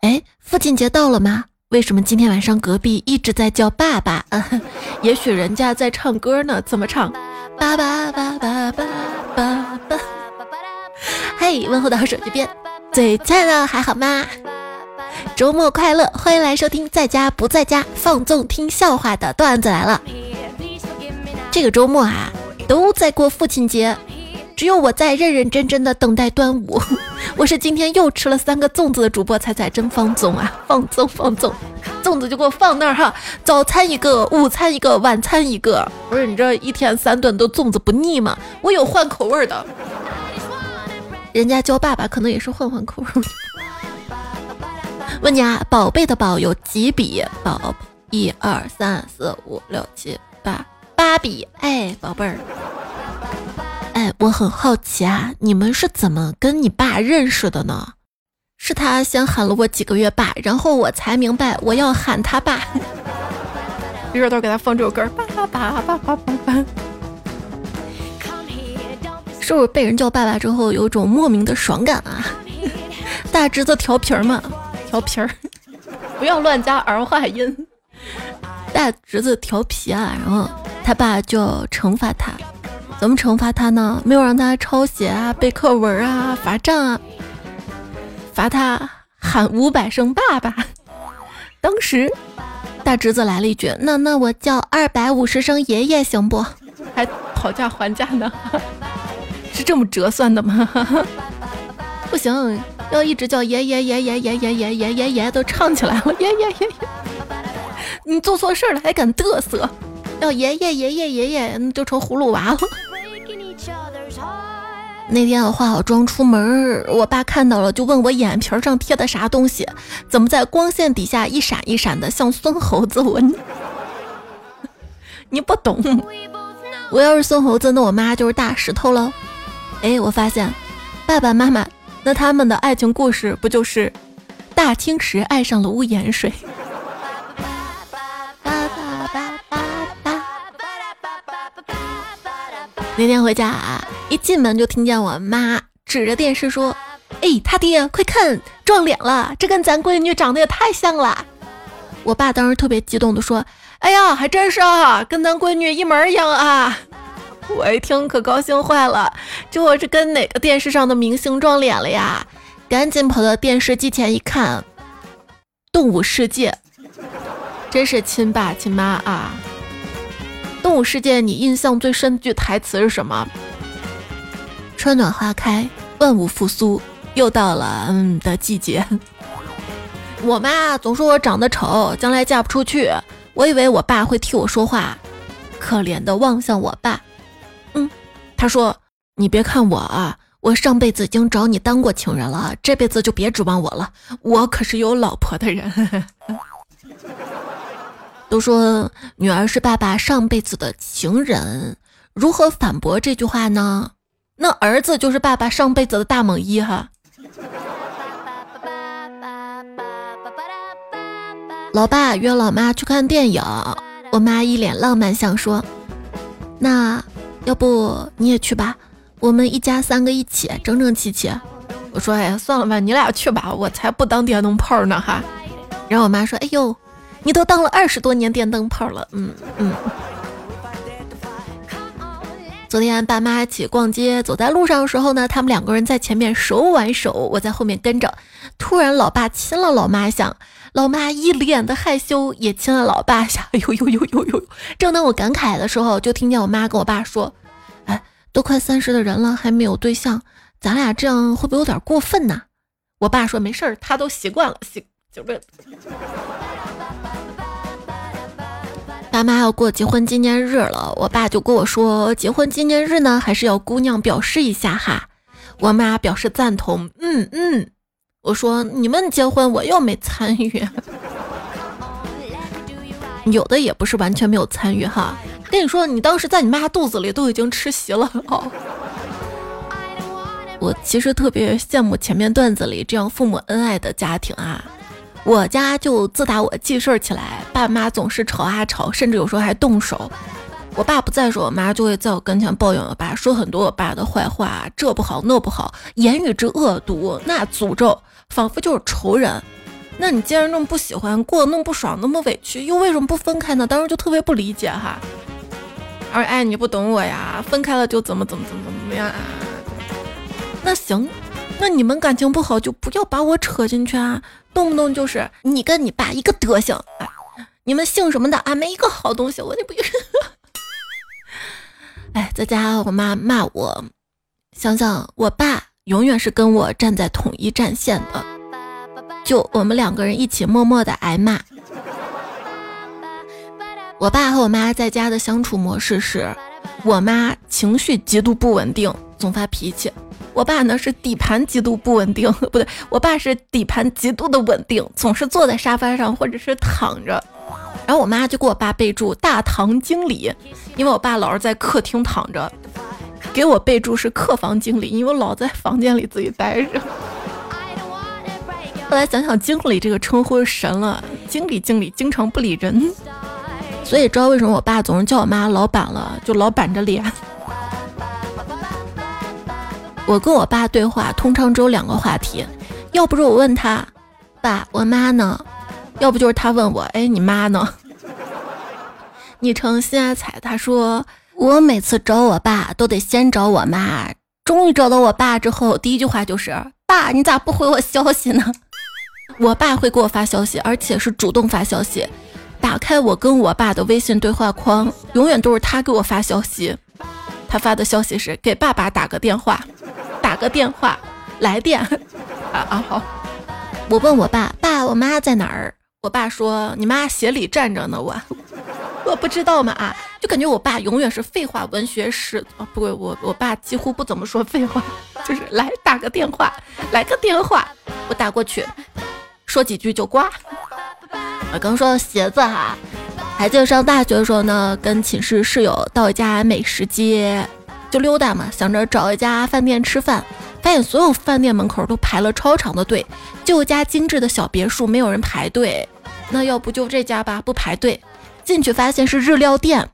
哎，父亲节到了吗？为什么今天晚上隔壁一直在叫爸爸？也许人家在唱歌呢，怎么唱？爸爸爸爸爸爸爸。嘿，问候到手机边，最亲爱的还好吗？周末快乐，欢迎来收听在家不在家放纵听笑话的段子来了。这个周末啊，都在过父亲节，只有我在认认真真的等待端午。我是今天又吃了三个粽子的主播彩彩，真放纵啊，放纵放纵，粽子就给我放那儿哈，早餐一个，午餐一个，晚餐一个。不是你这一天三顿都粽子不腻吗？我有换口味的。人家叫爸爸可能也是换换口味。问你啊，宝贝的宝有几笔？宝，一二三四五六七八，八笔。哎，宝贝儿。哎，我很好奇啊，你们是怎么跟你爸认识的呢？是他先喊了我几个月爸，然后我才明白我要喊他爸。一会儿都给他放这首歌，爸爸爸爸爸爸。是不是被人叫爸爸之后有种莫名的爽感啊？大侄子调皮儿嘛，调皮儿，不要乱加儿化音。大侄子调皮啊，然后他爸就惩罚他。怎么惩罚他呢？没有让他抄写啊、背课文啊、罚站啊，罚他喊五百声爸爸。当时大侄子来了一句：“那那我叫二百五十声爷爷行不？”还讨价还价呢，是这么折算的吗？不行，要一直叫爷爷爷爷爷爷爷爷爷爷都唱起来了，爷爷爷爷，你做错事了还敢嘚瑟？要爷爷爷爷爷爷，那就成葫芦娃了。那天我化好妆出门，我爸看到了，就问我眼皮上贴的啥东西，怎么在光线底下一闪一闪的，像孙猴子？我，你不懂。我要是孙猴子，那我妈就是大石头了。哎，我发现，爸爸妈妈那他们的爱情故事不就是大青石爱上了屋檐水？那天回家啊，一进门就听见我妈指着电视说：“哎，他爹，快看，撞脸了！这跟咱闺女长得也太像了。”我爸当时特别激动的说：“哎呀，还真是啊，跟咱闺女一模一样啊！”我一听可高兴坏了，这我是跟哪个电视上的明星撞脸了呀？赶紧跑到电视机前一看，《动物世界》，真是亲爸亲妈啊！动物世界，你印象最深的句台词是什么？春暖花开，万物复苏，又到了嗯的季节。我妈总说我长得丑，将来嫁不出去。我以为我爸会替我说话，可怜的望向我爸。嗯，他说：“你别看我啊，我上辈子已经找你当过情人了，这辈子就别指望我了。我可是有老婆的人。”都说女儿是爸爸上辈子的情人，如何反驳这句话呢？那儿子就是爸爸上辈子的大猛一哈。老爸约老妈去看电影，我妈一脸浪漫相说：“那要不你也去吧，我们一家三个一起整整齐齐。”我说：“哎呀，算了吧，你俩去吧，我才不当电灯泡呢哈。”然后我妈说：“哎呦。”你都当了二十多年电灯泡了，嗯嗯。昨天爸妈一起逛街，走在路上的时候呢，他们两个人在前面手挽手，我在后面跟着。突然，老爸亲了老妈一下，老妈一脸的害羞，也亲了老爸一下。哎呦呦呦呦呦！正当我感慨的时候，就听见我妈跟我爸说：“哎，都快三十的人了，还没有对象，咱俩这样会不会有点过分呢？”我爸说：“没事儿，他都习惯了，习就问。”爸妈要过结婚纪念日了，我爸就跟我说：“结婚纪念日呢，还是要姑娘表示一下哈。”我妈表示赞同，嗯嗯。我说：“你们结婚我又没参与，有的也不是完全没有参与哈。”跟你说，你当时在你妈肚子里都已经吃席了哦。我其实特别羡慕前面段子里这样父母恩爱的家庭啊。我家就自打我记事儿起来，爸妈总是吵啊吵，甚至有时候还动手。我爸不在时，我妈就会在我跟前抱怨我爸，说很多我爸的坏话，这不好那不好，言语之恶毒，那诅咒仿佛就是仇人。那你既然那么不喜欢，过那么不爽，那么委屈，又为什么不分开呢？当时就特别不理解哈。而哎，你不懂我呀，分开了就怎么怎么怎么怎么样啊？那行，那你们感情不好就不要把我扯进去啊，动不动就是你跟你爸一个德行，哎，你们姓什么的啊？没一个好东西，我就不。哎，在家我妈骂我，想想我爸永远是跟我站在统一战线的。就我们两个人一起默默的挨骂。我爸和我妈在家的相处模式是，我妈情绪极度不稳定，总发脾气；我爸呢是底盘极度不稳定，不对，我爸是底盘极度的稳定，总是坐在沙发上或者是躺着。然后我妈就给我爸备注“大堂经理”，因为我爸老是在客厅躺着；给我备注是“客房经理”，因为我老在房间里自己待着。后来想想，经理这个称呼神了。经理，经理经常不理人，所以知道为什么我爸总是叫我妈老板了，就老板着脸。我跟我爸对话，通常只有两个话题，要不是我问他，爸，我妈呢？要不就是他问我，哎，你妈呢？昵称心爱彩，他说我每次找我爸都得先找我妈，终于找到我爸之后，第一句话就是，爸，你咋不回我消息呢？我爸会给我发消息，而且是主动发消息。打开我跟我爸的微信对话框，永远都是他给我发消息。他发的消息是给爸爸打个电话，个电话，来电。啊啊好。我问我爸，爸，我妈在哪儿？我爸说你妈鞋里站着呢。我 我不知道嘛啊，就感觉我爸永远是废话文学史。哦，不，我我爸几乎不怎么说废话，就是来打个电话，来个电话，我打过去。说几句就挂。我刚说鞋子哈，还记得上大学的时候呢，跟寝室室友到一家美食街就溜达嘛，想着找一家饭店吃饭，发现所有饭店门口都排了超长的队，就一家精致的小别墅没有人排队，那要不就这家吧，不排队。进去发现是日料店，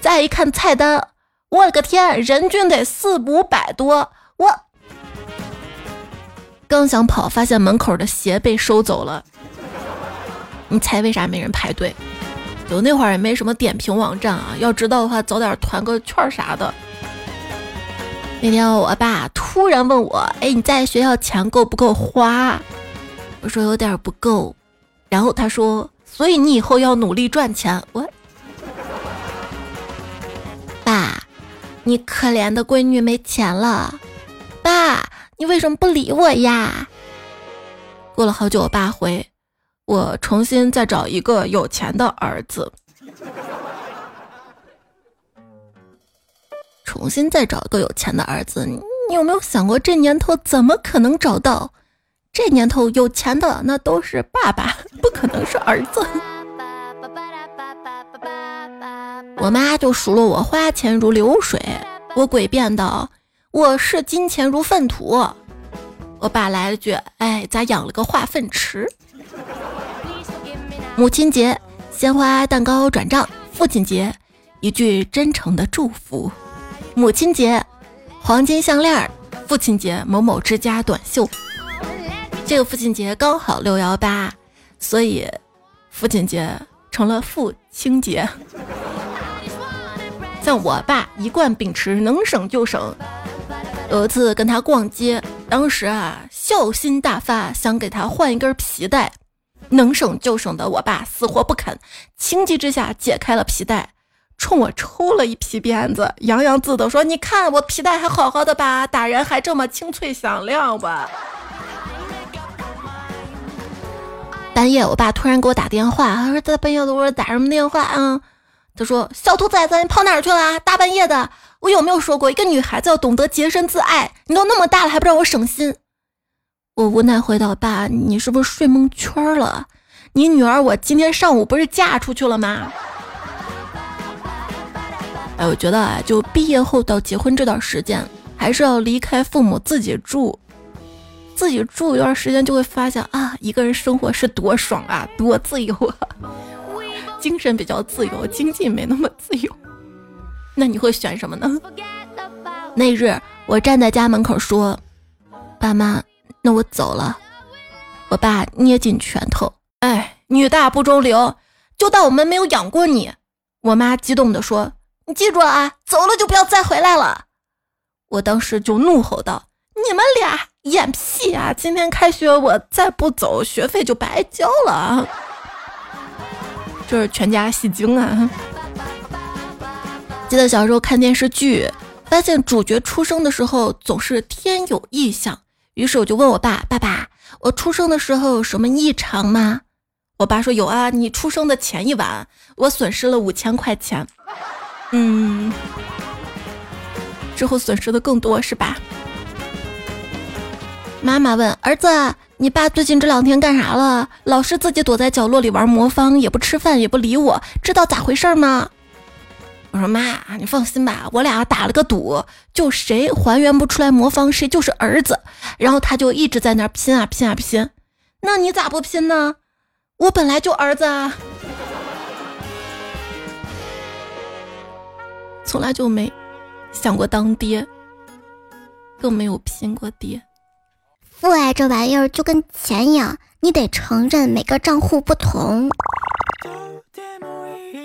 再一看菜单，我的个天，人均得四五百多，我。刚想跑，发现门口的鞋被收走了。你猜为啥没人排队？就那会儿也没什么点评网站啊，要知道的话早点团个券啥的。那天我爸突然问我：“哎，你在学校钱够不够花？”我说有点不够。然后他说：“所以你以后要努力赚钱。”我爸，你可怜的闺女没钱了，爸。你为什么不理我呀？过了好久，我爸回我重新再找一个有钱的儿子，重新再找一个有钱的儿子。你有没有想过，这年头怎么可能找到？这年头有钱的那都是爸爸，不可能是儿子。我妈就数落我花钱如流水，我诡辩道。我视金钱如粪土，我爸来了句：“哎，咋养了个化粪池？”母亲节鲜花蛋糕转账，父亲节一句真诚的祝福，母亲节黄金项链，父亲节某某之家短袖。这个父亲节刚好六幺八，所以父亲节成了父亲节。像我爸一贯秉持能省就省。有一次跟他逛街，当时啊孝心大发，想给他换一根皮带，能省就省的我爸死活不肯，情急之下解开了皮带，冲我抽了一皮鞭子，洋洋自得说：“你看我皮带还好好的吧，打人还这么清脆响亮吧。”半夜我爸突然给我打电话，他说大半夜的我说打什么电话啊？他说：“小兔崽子，你跑哪儿去了？大半夜的。”我有没有说过，一个女孩子要懂得洁身自爱？你都那么大了，还不让我省心？我无奈回答爸：“你是不是睡蒙圈了？你女儿我今天上午不是嫁出去了吗？”哎，我觉得啊，就毕业后到结婚这段时间，还是要离开父母自己住，自己住一段时间，就会发现啊，一个人生活是多爽啊，多自由啊，精神比较自由，经济没那么自由。那你会选什么呢？那日我站在家门口说：“爸妈，那我走了。”我爸捏紧拳头，哎，女大不中留，就当我们没有养过你。我妈激动地说：“你记住啊，走了就不要再回来了。”我当时就怒吼道：“你们俩演屁啊！今天开学我再不走，学费就白交了。”这是全家戏精啊！记得小时候看电视剧，发现主角出生的时候总是天有异象，于是我就问我爸：“爸爸，我出生的时候有什么异常吗？”我爸说：“有啊，你出生的前一晚，我损失了五千块钱。”嗯。之后损失的更多是吧？妈妈问儿子：“你爸最近这两天干啥了？老是自己躲在角落里玩魔方，也不吃饭，也不理我，知道咋回事吗？”我说：“妈，你放心吧，我俩打了个赌，就谁还原不出来魔方，谁就是儿子。”然后他就一直在那拼啊拼啊拼。那你咋不拼呢？我本来就儿子啊，从来就没。想过当爹，更没有拼过爹。父爱这玩意儿就跟钱一样，你得承认每个账户不同。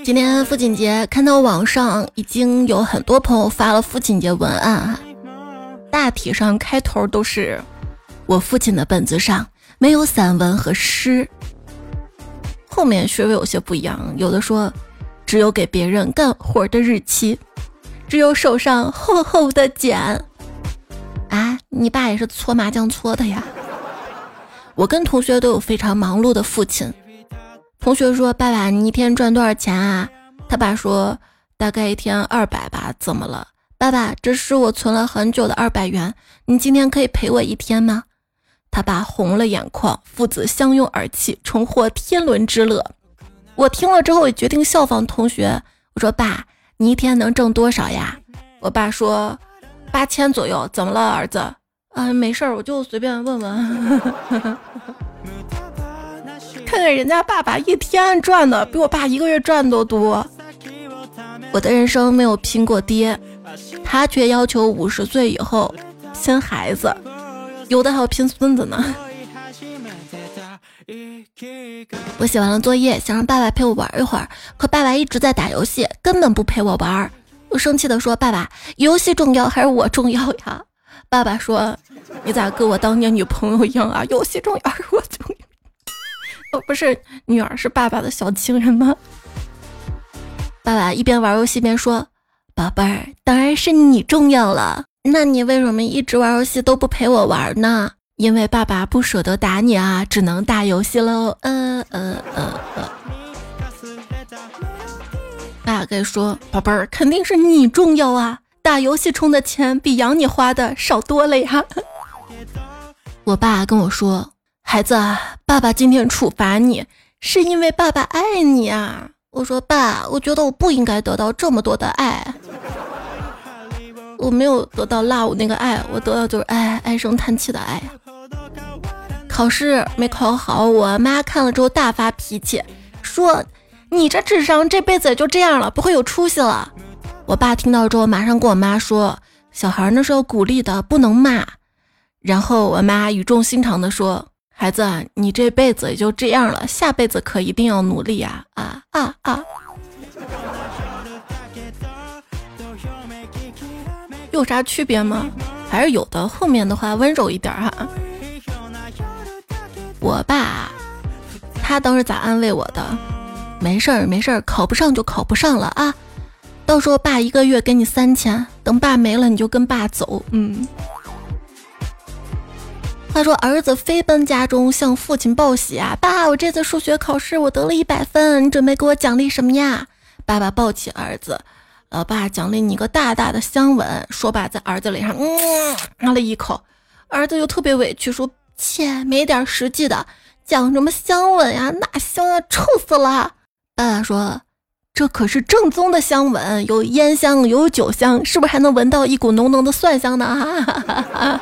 今天父亲节，看到网上已经有很多朋友发了父亲节文案，大体上开头都是我父亲的本子上没有散文和诗，后面稍微有些不一样，有的说只有给别人干活的日期。只有手上厚厚的茧啊！你爸也是搓麻将搓的呀。我跟同学都有非常忙碌的父亲。同学说：“爸爸，你一天赚多少钱啊？”他爸说：“大概一天二百吧。”怎么了？爸爸，这是我存了很久的二百元，你今天可以陪我一天吗？他爸红了眼眶，父子相拥而泣，重获天伦之乐。我听了之后也决定效仿同学。我说：“爸。”你一天能挣多少呀？我爸说八千左右。怎么了，儿子？啊，没事儿，我就随便问问。看看人家爸爸一天赚的比我爸一个月赚都多。我的人生没有拼过爹，他却要求五十岁以后生孩子，有的还要拼孙子呢。我写完了作业，想让爸爸陪我玩一会儿，可爸爸一直在打游戏，根本不陪我玩。我生气的说：“爸爸，游戏重要还是我重要呀？”爸爸说：“你咋跟我当年女朋友一样啊？游戏重要还是我重要？我不是女儿，是爸爸的小情人吗？”爸爸一边玩游戏边说：“宝贝儿，当然是你重要了。那你为什么一直玩游戏都不陪我玩呢？”因为爸爸不舍得打你啊，只能打游戏喽。嗯嗯嗯嗯。爸该说，宝贝儿，肯定是你重要啊！打游戏充的钱比养你花的少多了呀。我爸跟我说，孩子，爸爸今天处罚你，是因为爸爸爱你啊。我说爸，我觉得我不应该得到这么多的爱。我没有得到 love 那个爱，我得到就是唉唉声叹气的爱。考试没考好，我妈看了之后大发脾气，说：“你这智商这辈子也就这样了，不会有出息了。”我爸听到之后马上跟我妈说：“小孩那是要鼓励的，不能骂。”然后我妈语重心长的说：“孩子，你这辈子也就这样了，下辈子可一定要努力呀！”啊啊啊！有啥区别吗？还是有的。后面的话温柔一点哈。我爸，他当时咋安慰我的？没事儿，没事儿，考不上就考不上了啊。到时候爸一个月给你三千，等爸没了你就跟爸走。嗯。话说儿子飞奔家中向父亲报喜啊，爸，我这次数学考试我得了一百分，你准备给我奖励什么呀？爸爸抱起儿子。老爸奖励你个大大的香吻，说罢在儿子脸上嗯啊了一口，儿子又特别委屈说：“切，没点实际的，讲什么香吻呀？哪香啊，臭死了！”爸爸说：“这可是正宗的香吻，有烟香，有酒香，是不是还能闻到一股浓浓的蒜香呢？” 哈，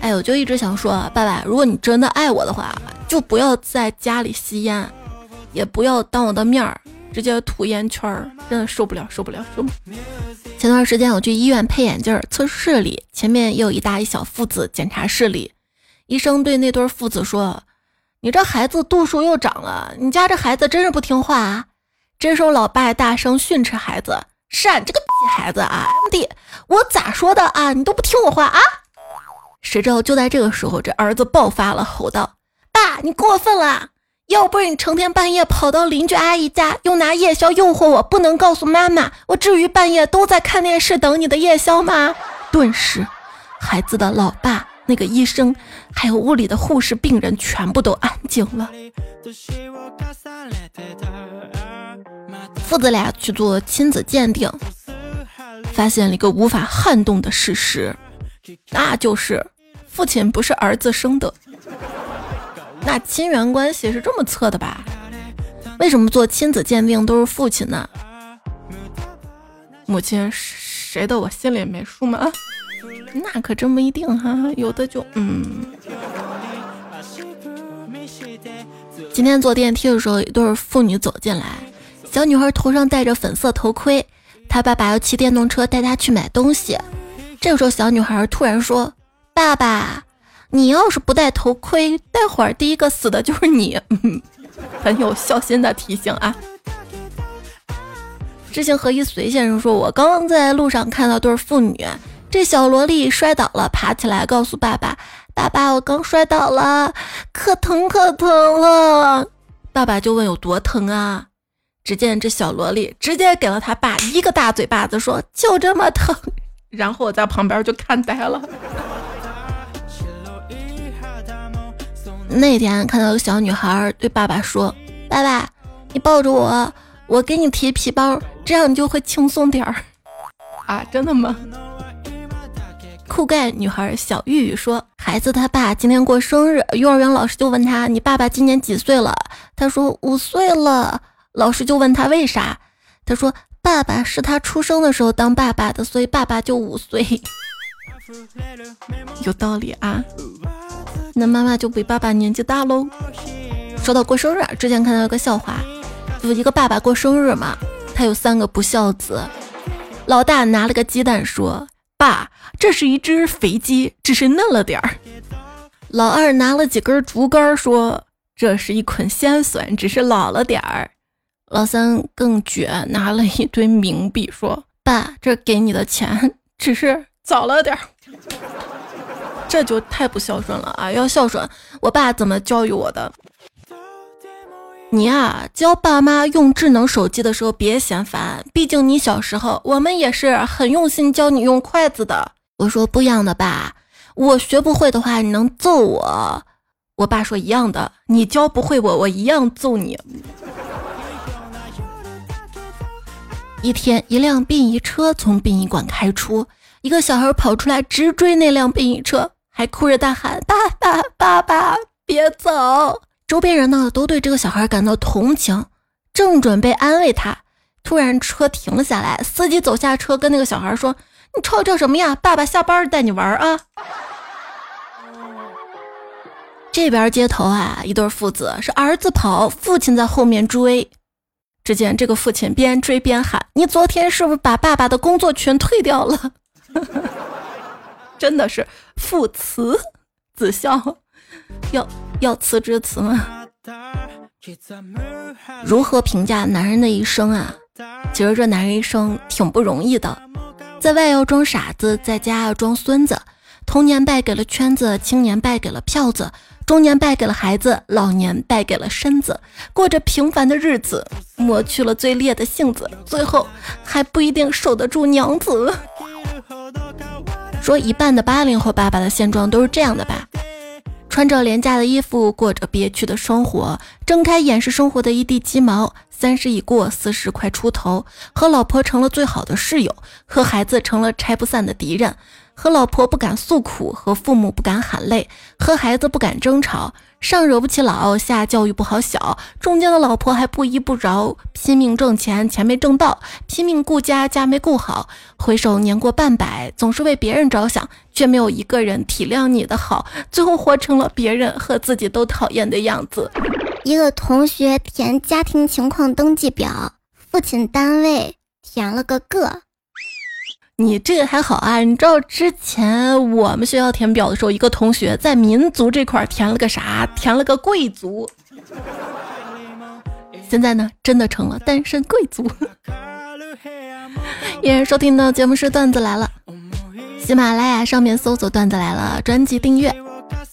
哎，我就一直想说，爸爸，如果你真的爱我的话，就不要在家里吸烟，也不要当我的面儿。直接吐烟圈儿，真的受不了，受不了，受不。前段时间我去医院配眼镜，测试里前面也有一大一小父子检查视力，医生对那对父子说：“你这孩子度数又长了，你家这孩子真是不听话啊！”这时候老爸大声训斥孩子：“是啊，这个孩子啊弟，我咋说的啊？你都不听我话啊！”谁知道就在这个时候，这儿子爆发了，吼道：“爸，你过分了！要不是你成天半夜跑到邻居阿姨家，又拿夜宵诱惑我，不能告诉妈妈，我至于半夜都在看电视等你的夜宵吗？”顿时，孩子的老爸、那个医生，还有屋里的护士、病人，全部都安静了。父子俩去做亲子鉴定，发现了一个无法撼动的事实。那就是父亲不是儿子生的，那亲缘关系是这么测的吧？为什么做亲子鉴定都是父亲呢？母亲谁的我心里没数吗？那可真不一定哈，有的就嗯。今天坐电梯的时候，一对妇女走进来，小女孩头上戴着粉色头盔，她爸爸要骑电动车带她去买东西。这个时候，小女孩突然说：“爸爸，你要是不戴头盔，待会儿第一个死的就是你。”很有孝心的提醒啊！知行合一随先生说：“我刚刚在路上看到对父女，这小萝莉摔倒了，爬起来告诉爸爸：‘爸爸，我刚摔倒了，可疼可疼了。’爸爸就问有多疼啊？只见这小萝莉直接给了他爸一个大嘴巴子，说：‘就这么疼。’”然后我在旁边就看呆了。那天看到个小女孩对爸爸说：“爸爸，你抱着我，我给你提皮包，这样你就会轻松点儿。”啊，真的吗？酷盖女孩小玉玉说：“孩子他爸今天过生日，幼儿园老师就问他：‘你爸爸今年几岁了？’他说：‘五岁了。’老师就问他为啥？他说。”爸爸是他出生的时候当爸爸的，所以爸爸就五岁，有道理啊。那妈妈就比爸爸年纪大喽。说到过生日，之前看到一个笑话，就一个爸爸过生日嘛，他有三个不孝子。老大拿了个鸡蛋说：“爸，这是一只肥鸡，只是嫩了点儿。”老二拿了几根竹竿说：“这是一捆鲜笋，只是老了点儿。”老三更绝，拿了一堆冥币，说：“爸，这给你的钱，只是早了点儿。”这就太不孝顺了啊！要孝顺，我爸怎么教育我的？你呀，教爸妈用智能手机的时候别嫌烦，毕竟你小时候，我们也是很用心教你用筷子的。我说不一样的爸，我学不会的话，你能揍我。我爸说一样的，你教不会我，我一样揍你。一天，一辆殡仪车从殡仪馆开出，一个小孩跑出来直追那辆殡仪车，还哭着大喊：“爸爸，爸爸，别走！”周边人呢都对这个小孩感到同情，正准备安慰他，突然车停了下来，司机走下车跟那个小孩说：“你吵吵什么呀？爸爸下班带你玩啊！”这边街头啊，一对父子是儿子跑，父亲在后面追。只见这个父亲边追边喊：“你昨天是不是把爸爸的工作全退掉了？” 真的是父慈子孝，要要辞职辞吗？如何评价男人的一生啊？其实这男人一生挺不容易的，在外要装傻子，在家要装孙子，童年败给了圈子，青年败给了票子。中年败给了孩子，老年败给了身子，过着平凡的日子，磨去了最烈的性子，最后还不一定守得住娘子。说一半的八零后爸爸的现状都是这样的吧？穿着廉价的衣服，过着憋屈的生活，睁开眼是生活的一地鸡毛。三十已过，四十快出头，和老婆成了最好的室友，和孩子成了拆不散的敌人。和老婆不敢诉苦，和父母不敢喊累，和孩子不敢争吵，上惹不起老，下教育不好小，中间的老婆还不依不饶，拼命挣钱，钱没挣到，拼命顾家，家没顾好，回首年过半百，总是为别人着想，却没有一个人体谅你的好，最后活成了别人和自己都讨厌的样子。一个同学填家庭情况登记表，父亲单位填了个个。你这个还好啊，你知道之前我们学校填表的时候，一个同学在民族这块填了个啥？填了个贵族。现在呢，真的成了单身贵族。依然收听的节目是段子来了，喜马拉雅上面搜索段子来了，专辑订阅，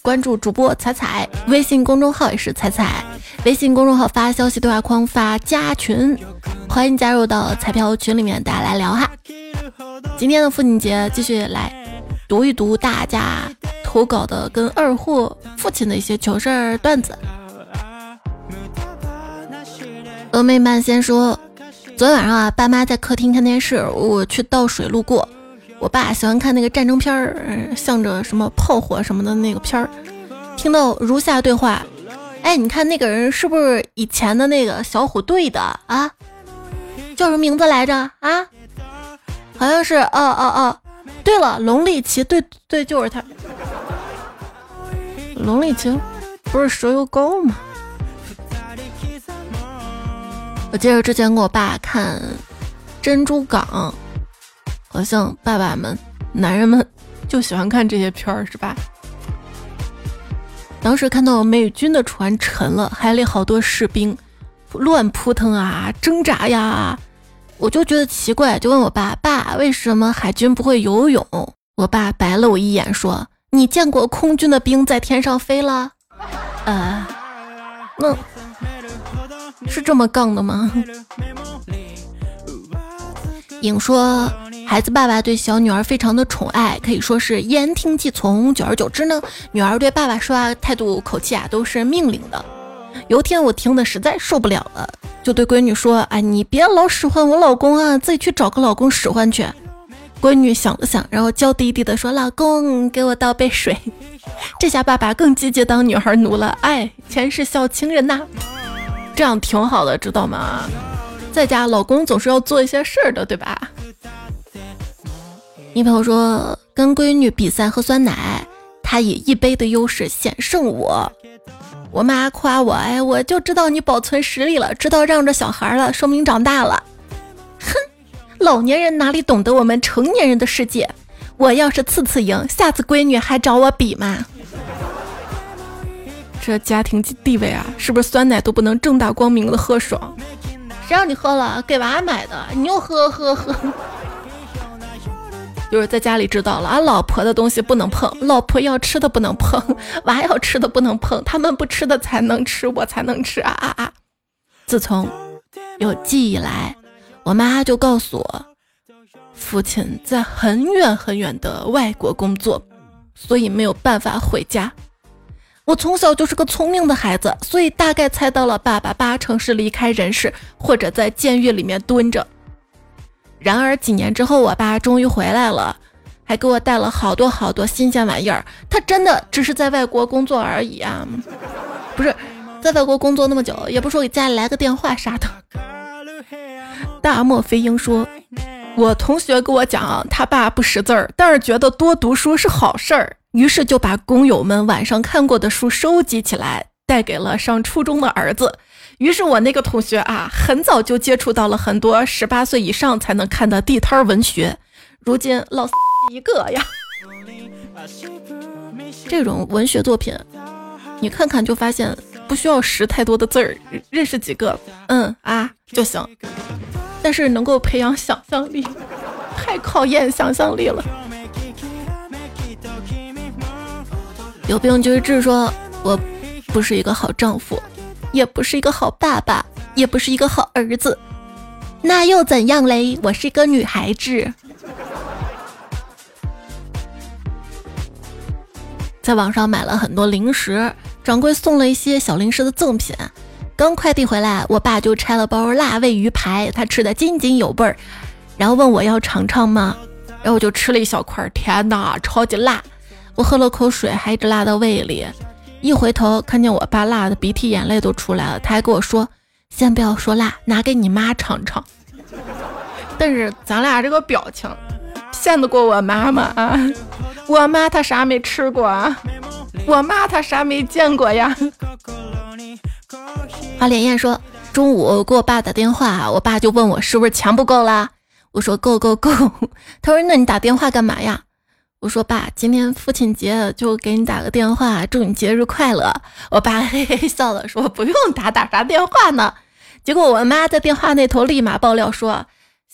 关注主播彩彩，微信公众号也是彩彩，微信公众号发消息对话框发加群，欢迎加入到彩票群里面，大家来聊哈。今天的父亲节，继续来读一读大家投稿的跟二货父亲的一些糗事儿段子。峨眉曼先说。昨天晚上啊，爸妈在客厅看电视，我去倒水路过。我爸喜欢看那个战争片儿，向着什么炮火什么的那个片儿。听到如下对话：哎，你看那个人是不是以前的那个小虎队的啊？叫什么名字来着啊？好像是，哦哦哦，对了，龙力奇，对对，就是他。龙力奇不是蛇油膏吗？我记得之前跟我爸看《珍珠港》，好像爸爸们、男人们就喜欢看这些片儿，是吧？当时看到美军的船沉了，海里好多士兵乱扑腾啊、挣扎呀，我就觉得奇怪，就问我爸：“爸，为什么海军不会游泳？”我爸白了我一眼，说：“你见过空军的兵在天上飞了？”呃，那。是这么杠的吗？影说，孩子爸爸对小女儿非常的宠爱，可以说是言听计从。久而久之呢，女儿对爸爸说话态度口气啊都是命令的。有一天我听的实在受不了了，就对闺女说：“哎，你别老使唤我老公啊，自己去找个老公使唤去。”闺女想了想，然后娇滴滴的说：“老公，给我倒杯水。”这下爸爸更积极当女孩奴了。哎，前世小情人呐。这样挺好的，知道吗？在家老公总是要做一些事儿的，对吧？你朋友说跟闺女比赛喝酸奶，她以一杯的优势险胜我。我妈夸我，哎，我就知道你保存实力了，知道让着小孩了，说明长大了。哼，老年人哪里懂得我们成年人的世界？我要是次次赢，下次闺女还找我比吗？这家庭地位啊，是不是酸奶都不能正大光明的喝爽？谁让你喝了？给娃买的，你又喝喝喝。就是在家里知道了，俺老婆的东西不能碰，老婆要吃的不能碰，娃要吃的不能碰，他们不吃的才能吃，我才能吃啊啊啊！自从有记忆来，我妈就告诉我，父亲在很远很远的外国工作，所以没有办法回家。我从小就是个聪明的孩子，所以大概猜到了爸爸八成是离开人世，或者在监狱里面蹲着。然而几年之后，我爸终于回来了，还给我带了好多好多新鲜玩意儿。他真的只是在外国工作而已啊，不是在外国工作那么久，也不说给家里来个电话啥的。大漠飞鹰说：“我同学跟我讲，他爸不识字儿，但是觉得多读书是好事儿。”于是就把工友们晚上看过的书收集起来，带给了上初中的儿子。于是我那个同学啊，很早就接触到了很多十八岁以上才能看的地摊文学。如今老一个呀，这种文学作品，你看看就发现不需要识太多的字儿，认识几个嗯啊就行。但是能够培养想象力，太考验想象力了。有病就是治，说我不是一个好丈夫，也不是一个好爸爸，也不是一个好儿子，那又怎样嘞？我是一个女孩子，在网上买了很多零食，掌柜送了一些小零食的赠品。刚快递回来，我爸就拆了包辣味鱼排，他吃的津津有味儿，然后问我要尝尝吗？然后我就吃了一小块，天哪，超级辣！我喝了口水，还一直辣到胃里。一回头看见我爸辣的鼻涕眼泪都出来了，他还跟我说：“先不要说辣，拿给你妈尝尝。”但是咱俩这个表情，骗得过我妈吗？啊，我妈她啥没吃过啊？我妈她啥没见过呀？花莲燕说：“中午给我爸打电话，我爸就问我是不是钱不够啦？”我说够够够。他说那你打电话干嘛呀？我说爸，今天父亲节就给你打个电话，祝你节日快乐。我爸嘿嘿笑了，说不用打，打啥电话呢？结果我妈在电话那头立马爆料说：“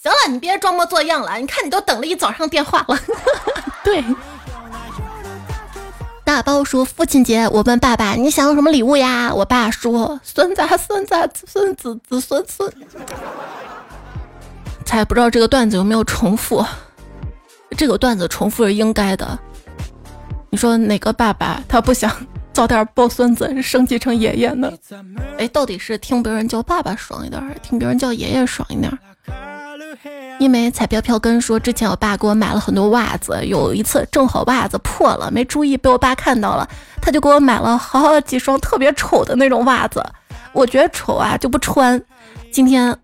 行了，你别装模作样了，你看你都等了一早上电话了。”对。大包说：“父亲节，我问爸爸你想要什么礼物呀？”我爸说：“孙子、孙子、孙子、子孙孙。”才不知道这个段子有没有重复。这个段子重复是应该的。你说哪个爸爸他不想早点抱孙子升级成爷爷呢？哎，到底是听别人叫爸爸爽一点，还是听别人叫爷爷爽一点？因为彩飘飘跟说，之前我爸给我买了很多袜子，有一次正好袜子破了，没注意被我爸看到了，他就给我买了好几双特别丑的那种袜子。我觉得丑啊就不穿。今天。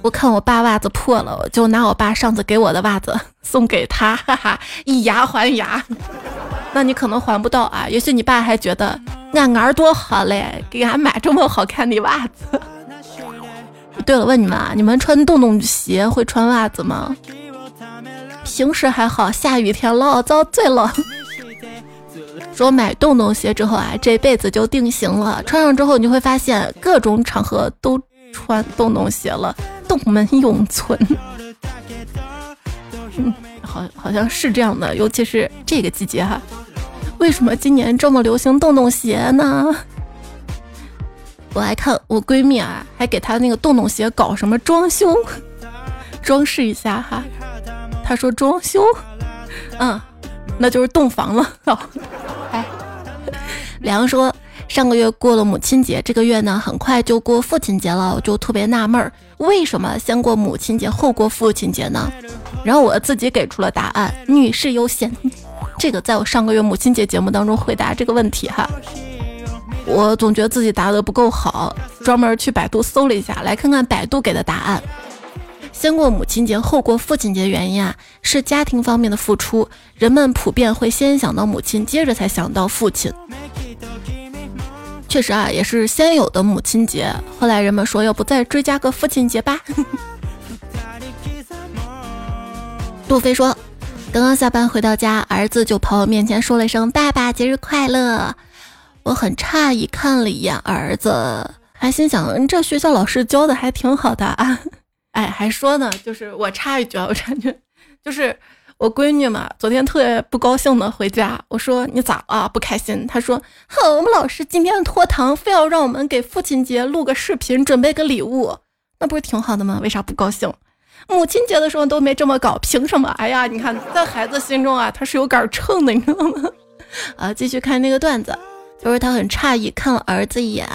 我看我爸袜子破了，我就拿我爸上次给我的袜子 送给他，哈哈，以牙还牙。那你可能还不到啊，也许你爸还觉得俺儿多好嘞，给俺买这么好看的袜子。对了，问你们啊，你们穿洞洞鞋会穿袜子吗？平时还好，下雨天老遭罪了。说买洞洞鞋之后啊，这辈子就定型了，穿上之后你会发现各种场合都。穿洞洞鞋了，洞门永存。嗯，好，好像是这样的，尤其是这个季节哈。为什么今年这么流行洞洞鞋呢？我还看我闺蜜啊，还给她那个洞洞鞋搞什么装修，装饰一下哈。她说装修，嗯，那就是洞房了。哎，梁说。上个月过了母亲节，这个月呢很快就过父亲节了，我就特别纳闷儿，为什么先过母亲节后过父亲节呢？然后我自己给出了答案：女士优先。这个在我上个月母亲节节目当中回答这个问题哈，我总觉得自己答得不够好，专门去百度搜了一下，来看看百度给的答案。先过母亲节后过父亲节原因啊，是家庭方面的付出，人们普遍会先想到母亲，接着才想到父亲。确实啊，也是先有的母亲节，后来人们说要不再追加个父亲节吧。杜飞说，刚刚下班回到家，儿子就跑我面前说了一声“爸爸节日快乐”，我很诧异，看了一眼儿子，还心想这学校老师教的还挺好的啊。哎，还说呢，就是我插一句啊，我感觉就是。我闺女嘛，昨天特别不高兴的回家，我说你咋了？不开心？她说，哼，我们老师今天拖堂，非要让我们给父亲节录个视频，准备个礼物，那不是挺好的吗？为啥不高兴？母亲节的时候都没这么搞，凭什么？哎呀，你看在孩子心中啊，他是有杆秤的，你知道吗？啊，继续看那个段子，就是他很诧异看了儿子一眼，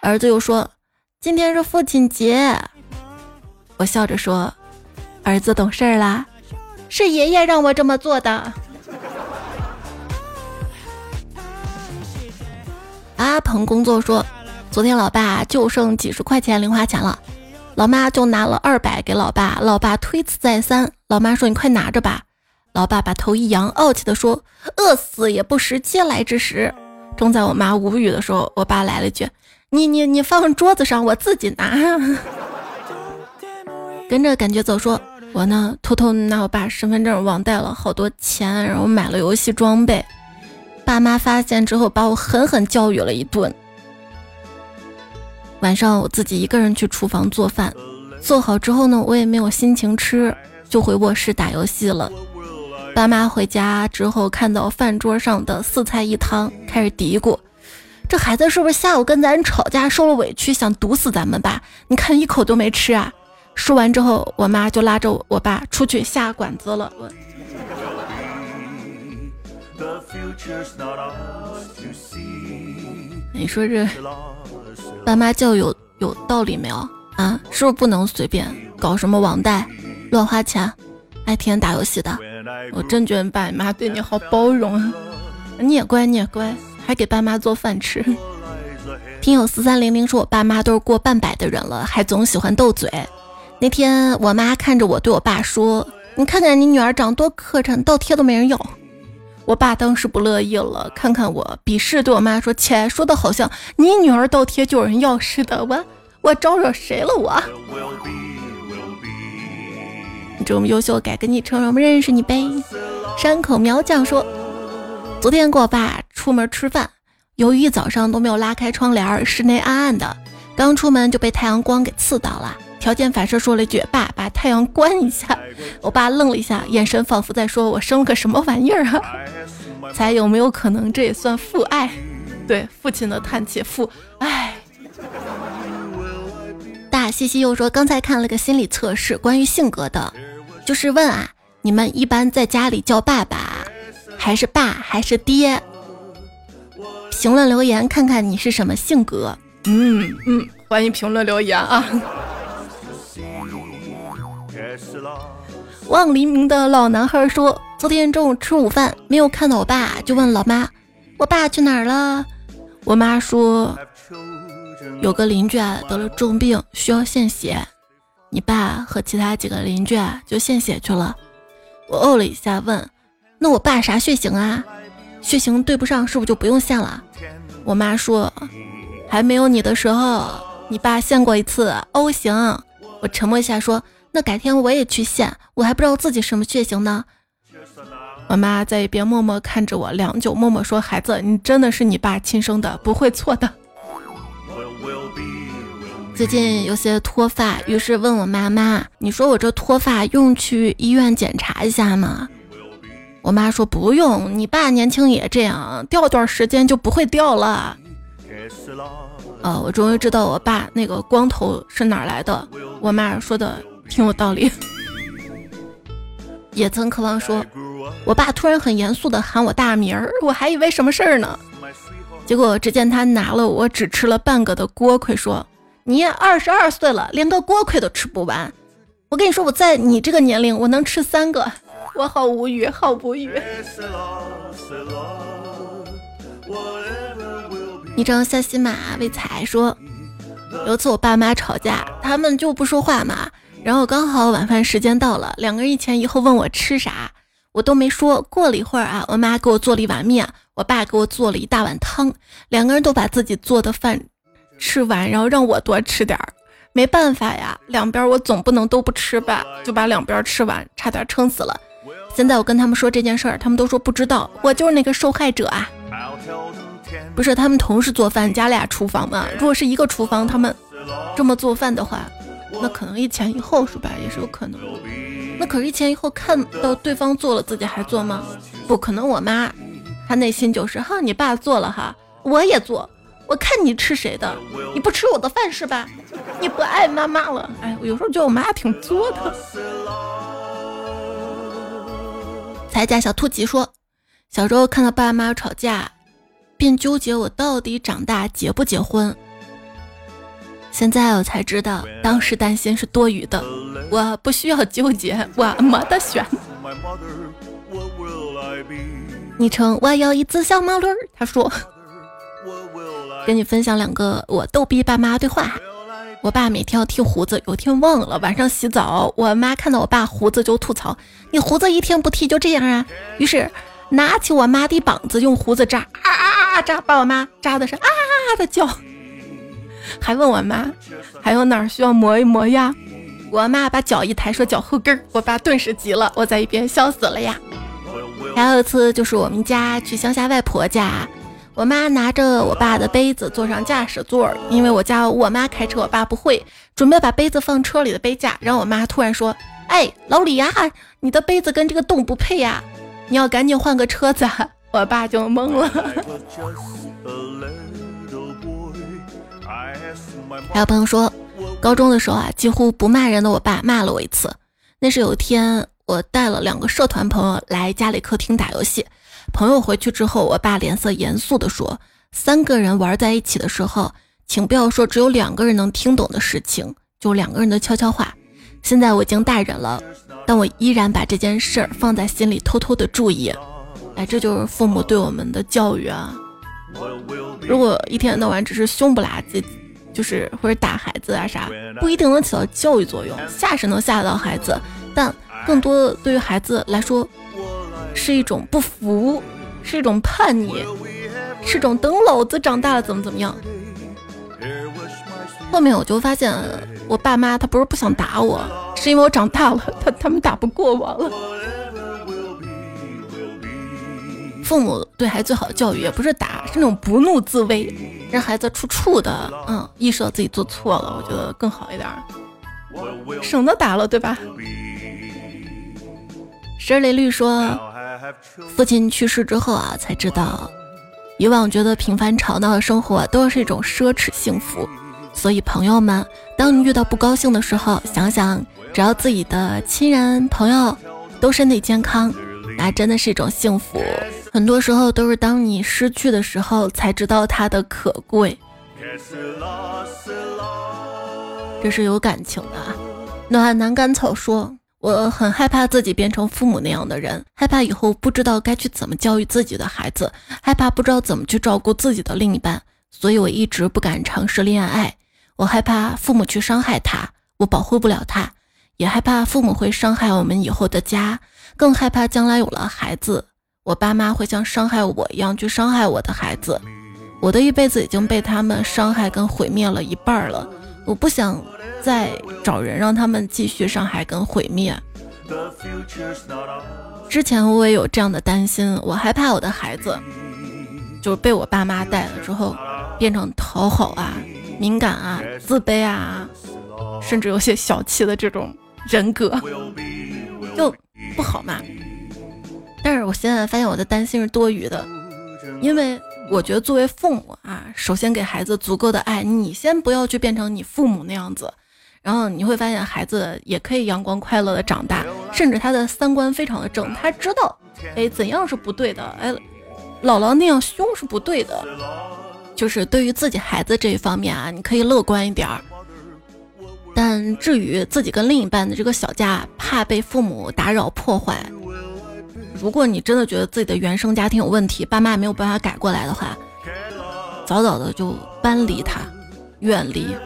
儿子又说，今天是父亲节，我笑着说，儿子懂事儿啦。是爷爷让我这么做的。阿鹏工作说，昨天老爸就剩几十块钱零花钱了，老妈就拿了二百给老爸，老爸推辞再三，老妈说：“你快拿着吧。”老爸把头一扬，傲气的说：“饿死也不食嗟来之食。”正在我妈无语的时候，我爸来了一句：“你你你放桌子上，我自己拿。”跟着感觉走说。我呢，偷偷拿我爸身份证忘带了好多钱，然后买了游戏装备。爸妈发现之后，把我狠狠教育了一顿。晚上我自己一个人去厨房做饭，做好之后呢，我也没有心情吃，就回卧室打游戏了。爸妈回家之后，看到饭桌上的四菜一汤，开始嘀咕：“这孩子是不是下午跟咱吵架，受了委屈，想毒死咱们吧？你看一口都没吃啊！”说完之后，我妈就拉着我爸出去下馆子了。你说这爸妈教育有有道理没有啊？是不是不能随便搞什么网贷、乱花钱，爱天天打游戏的？我真觉得爸妈对你好包容啊！你也乖，你也乖，还给爸妈做饭吃。听友四三零零说，我爸妈都是过半百的人了，还总喜欢斗嘴。那天我妈看着我对我爸说：“你看看你女儿长多磕碜，倒贴都没人要。”我爸当时不乐意了，看看我，鄙视对我妈说：“切，说的好像你女儿倒贴就有人要似的，我我招惹谁了我？”你这么优秀，改个昵称，让我们认识你呗。山口苗酱说，昨天跟我爸出门吃饭，由于一早上都没有拉开窗帘，室内暗暗的，刚出门就被太阳光给刺到了。条件反射说了一句：“爸，把太阳关一下。”我爸愣了一下，眼神仿佛在说：“我生了个什么玩意儿啊？”才有没有可能，这也算父爱？对，父亲的叹气，父爱。大西西又说：“刚才看了个心理测试，关于性格的，就是问啊，你们一般在家里叫爸爸，还是爸，还是爹？评论留言看看你是什么性格。嗯嗯，欢迎评论留言啊。”望黎明的老男孩说：“昨天中午吃午饭没有看到我爸，就问老妈：我爸去哪儿了？我妈说有个邻居啊得了重病，需要献血，你爸和其他几个邻居啊就献血去了。我哦了一下，问：那我爸啥血型啊？血型对不上，是不是就不用献了？我妈说：还没有你的时候，你爸献过一次 O 型。我沉默一下说。”那改天我也去献，我还不知道自己什么血型呢。我妈在一边默默看着我良久，默默说：“孩子，你真的是你爸亲生的，不会错的。”最近有些脱发，于是问我妈妈：“你说我这脱发用去医院检查一下吗？”我妈说：“不用，你爸年轻也这样，掉段时间就不会掉了。”呃，我终于知道我爸那个光头是哪来的。我妈说的。挺有道理。也曾渴望说，我爸突然很严肃的喊我大名儿，我还以为什么事儿呢。结果只见他拿了我只吃了半个的锅盔，说：“你二十二岁了，连个锅盔都吃不完。我跟你说，我在你这个年龄，我能吃三个。”我好无语，好无语。你张夏西马为财说，有次我爸妈吵架，他们就不说话嘛。然后刚好晚饭时间到了，两个人一前一后问我吃啥，我都没说。过了一会儿啊，我妈给我做了一碗面，我爸给我做了一大碗汤，两个人都把自己做的饭吃完，然后让我多吃点儿。没办法呀，两边我总不能都不吃吧，就把两边吃完，差点撑死了。现在我跟他们说这件事儿，他们都说不知道，我就是那个受害者啊。不是他们同时做饭，家俩厨房嘛？如果是一个厨房，他们这么做饭的话。那可能一前一后是吧？也是有可能。那可是，一前一后看到对方做了，自己还做吗？不可能。我妈，她内心就是哈，你爸做了哈，我也做。我看你吃谁的，你不吃我的饭是吧？你不爱妈妈了。哎，我有时候觉得我妈挺作的。才家小兔吉说，小时候看到爸妈吵架，便纠结我到底长大结不结婚。现在我才知道，当时担心是多余的。我不需要纠结，我没得选。昵称我要一只小毛驴。他说：“跟你分享两个我逗逼爸妈对话。我爸每天要剃胡子，有天忘了，晚上洗澡，我妈看到我爸胡子就吐槽：你胡子一天不剃就这样啊！于是拿起我妈的膀子用胡子扎啊啊啊扎，把我妈扎的是啊啊的叫。”还问我妈还有哪儿需要磨一磨呀？我妈把脚一抬说脚后跟儿，我爸顿时急了，我在一边笑死了呀。还有一次就是我们家去乡下外婆家，我妈拿着我爸的杯子坐上驾驶座，因为我家我妈开车，我爸不会，准备把杯子放车里的杯架，然后我妈突然说：“哎，老李呀，你的杯子跟这个洞不配呀，你要赶紧换个车子。”我爸就懵了。还有朋友说，高中的时候啊，几乎不骂人的我爸骂了我一次。那是有一天，我带了两个社团朋友来家里客厅打游戏。朋友回去之后，我爸脸色严肃地说：“三个人玩在一起的时候，请不要说只有两个人能听懂的事情，就两个人的悄悄话。”现在我已经大人了，但我依然把这件事儿放在心里，偷偷的注意。哎，这就是父母对我们的教育啊。如果一天到晚只是凶不拉几，就是或者打孩子啊啥，不一定能起到教育作用。吓是能吓到孩子，但更多的对于孩子来说，是一种不服，是一种叛逆，是种等老子长大了怎么怎么样。后面我就发现，我爸妈他不是不想打我，是因为我长大了，他他们打不过我了。父母对孩子最好的教育，也不是打，是那种不怒自威，让孩子处处的嗯意识到自己做错了，我觉得更好一点，省得打了，对吧？十雷律说，父亲去世之后啊，才知道，以往觉得平凡吵闹的生活都是一种奢侈幸福。所以朋友们，当你遇到不高兴的时候，想想，只要自己的亲人朋友都身体健康，那真的是一种幸福。很多时候都是当你失去的时候，才知道它的可贵。这是有感情的。暖男甘草说：“我很害怕自己变成父母那样的人，害怕以后不知道该去怎么教育自己的孩子，害怕不知道怎么去照顾自己的另一半，所以我一直不敢尝试恋爱。我害怕父母去伤害他，我保护不了他，也害怕父母会伤害我们以后的家，更害怕将来有了孩子。”我爸妈会像伤害我一样去伤害我的孩子，我的一辈子已经被他们伤害跟毁灭了一半了，我不想再找人让他们继续伤害跟毁灭。之前我也有这样的担心，我害怕我的孩子就是被我爸妈带了之后变成讨好啊、敏感啊、自卑啊，甚至有些小气的这种人格，就不好嘛。但是我现在发现我的担心是多余的，因为我觉得作为父母啊，首先给孩子足够的爱，你先不要去变成你父母那样子，然后你会发现孩子也可以阳光快乐的长大，甚至他的三观非常的正，他知道，哎，怎样是不对的，哎，姥姥那样凶是不对的，就是对于自己孩子这一方面啊，你可以乐观一点儿，但至于自己跟另一半的这个小家，怕被父母打扰破坏。如果你真的觉得自己的原生家庭有问题，爸妈没有办法改过来的话，早早的就搬离他，远离。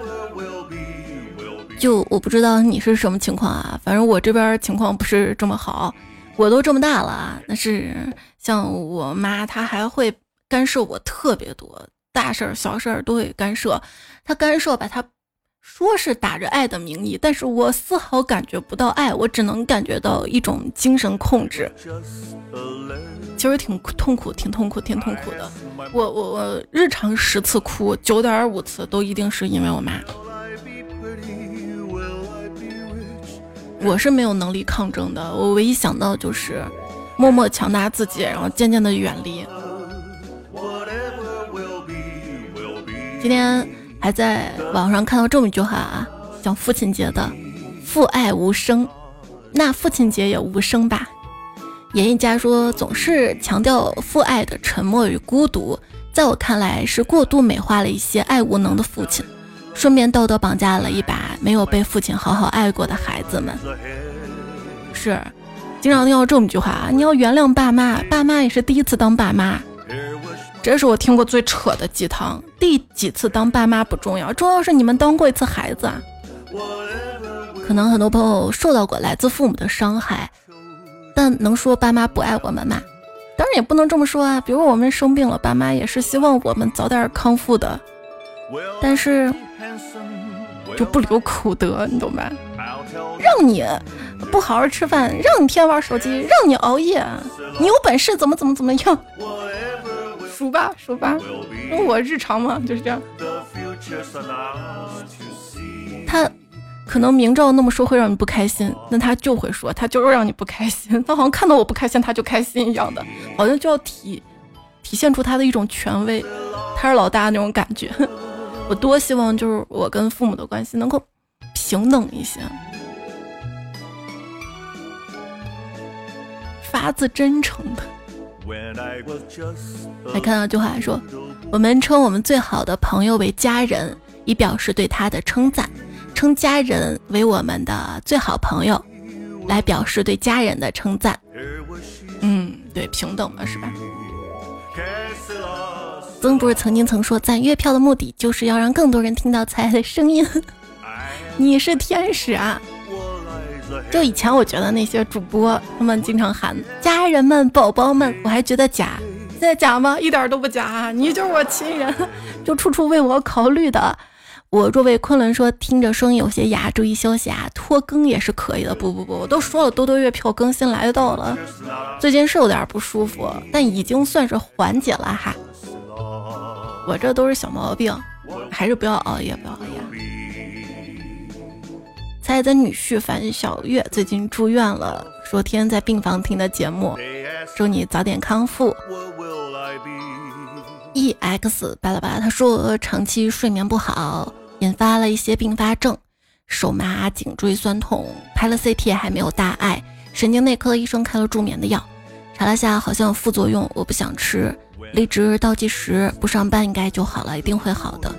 就我不知道你是什么情况啊，反正我这边情况不是这么好。我都这么大了，那是像我妈，她还会干涉我特别多，大事儿、小事儿都会干涉。她干涉吧，她。说是打着爱的名义，但是我丝毫感觉不到爱，我只能感觉到一种精神控制，其实挺痛苦，挺痛苦，挺痛苦的。我我我日常十次哭，九点五次都一定是因为我妈。我是没有能力抗争的，我唯一想到就是默默强大自己，然后渐渐的远离。今天。还在网上看到这么一句话啊，讲父亲节的“父爱无声”，那父亲节也无声吧？演艺家说总是强调父爱的沉默与孤独，在我看来是过度美化了一些爱无能的父亲，顺便道德绑架了一把没有被父亲好好爱过的孩子们。是，经常听到这么一句话啊，你要原谅爸妈，爸妈也是第一次当爸妈。这是我听过最扯的鸡汤。第几次当爸妈不重要，重要是你们当过一次孩子啊。可能很多朋友受到过来自父母的伤害，但能说爸妈不爱我们吗？当然也不能这么说啊。比如我们生病了，爸妈也是希望我们早点康复的。但是就不留口德，你懂吧？让你不好好吃饭，让你天天玩手机，让你熬夜，你有本事怎么怎么怎么样？数吧，熟吧，我日常嘛就是这样。他可能明知道那么说会让你不开心，那他就会说，他就是让你不开心。他好像看到我不开心，他就开心一样的，好像就要体体现出他的一种权威，他是老大那种感觉。我多希望就是我跟父母的关系能够平等一些，发自真诚的。还看到一句话说：“我们称我们最好的朋友为家人，以表示对他的称赞；称家人为我们的最好朋友，来表示对家人的称赞。”嗯，对，平等的是吧？曾不是曾经曾说，攒月票的目的就是要让更多人听到彩彩的声音。你是天使啊！就以前我觉得那些主播他们经常喊家人们、宝宝们，我还觉得假。现在假吗？一点都不假，你就是我亲人，就处处为我考虑的。我若为昆仑说，听着声音有些哑，注意休息啊，拖更也是可以的。不不不，我都说了，多多月票更新来到了，最近是有点不舒服，但已经算是缓解了哈。我这都是小毛病，还是不要熬夜，不要熬夜。猜的女婿樊小月最近住院了，昨天在病房听的节目，祝你早点康复。E X 巴拉巴拉，他说长期睡眠不好，引发了一些并发症，手麻、颈椎酸痛，拍了 CT 还没有大碍，神经内科医生开了助眠的药，查了下好像有副作用，我不想吃。离职倒计时，不上班应该就好了，一定会好的。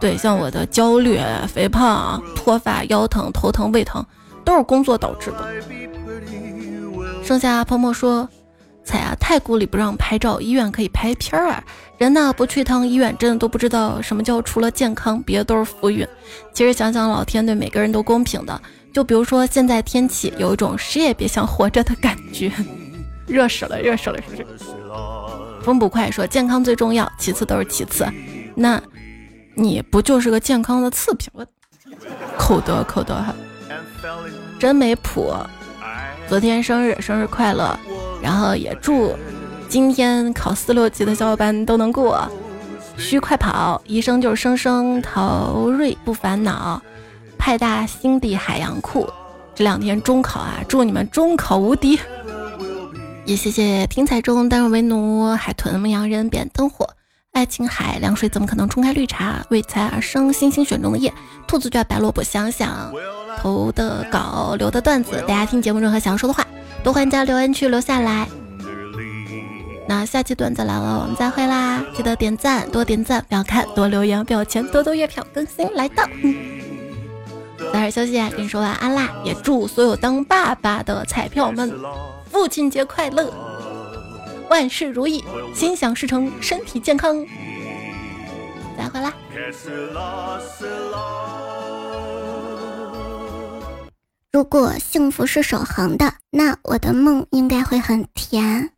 对，像我的焦虑、肥胖、脱发、腰疼、头疼、胃疼，都是工作导致的。剩下泡沫说。彩啊！太古里不让拍照，医院可以拍片儿啊！人呢不去趟医院，真的都不知道什么叫除了健康，别的都是浮云。其实想想，老天对每个人都公平的。就比如说现在天气有一种谁也别想活着的感觉，热死了，热死了，是不是？风不快说健康最重要，其次都是其次。那你不就是个健康的次品？我口德口德哈，真没谱。昨天生日，生日快乐！然后也祝今天考四六级的小伙伴都能过。需快跑，医生就是生生陶瑞不烦恼。派大星地海洋库，这两天中考啊，祝你们中考无敌。也谢谢听彩中单人为奴，海豚牧羊人点灯火，爱琴海凉水怎么可能冲开绿茶？为财而生，星星选中的夜，兔子叫白萝卜想想。投的稿留的段子，大家听节目任何想要说的话。都欢迎在留言区留下来。那下期段子来了，我们再会啦！记得点赞，多点赞，不要看，多留言，不要钱，多多月票更新来到。早点休息，跟你说晚安啦！也祝所有当爸爸的彩票们父亲节快乐，万事如意，心想事成，身体健康。再回来！如果幸福是守恒的，那我的梦应该会很甜。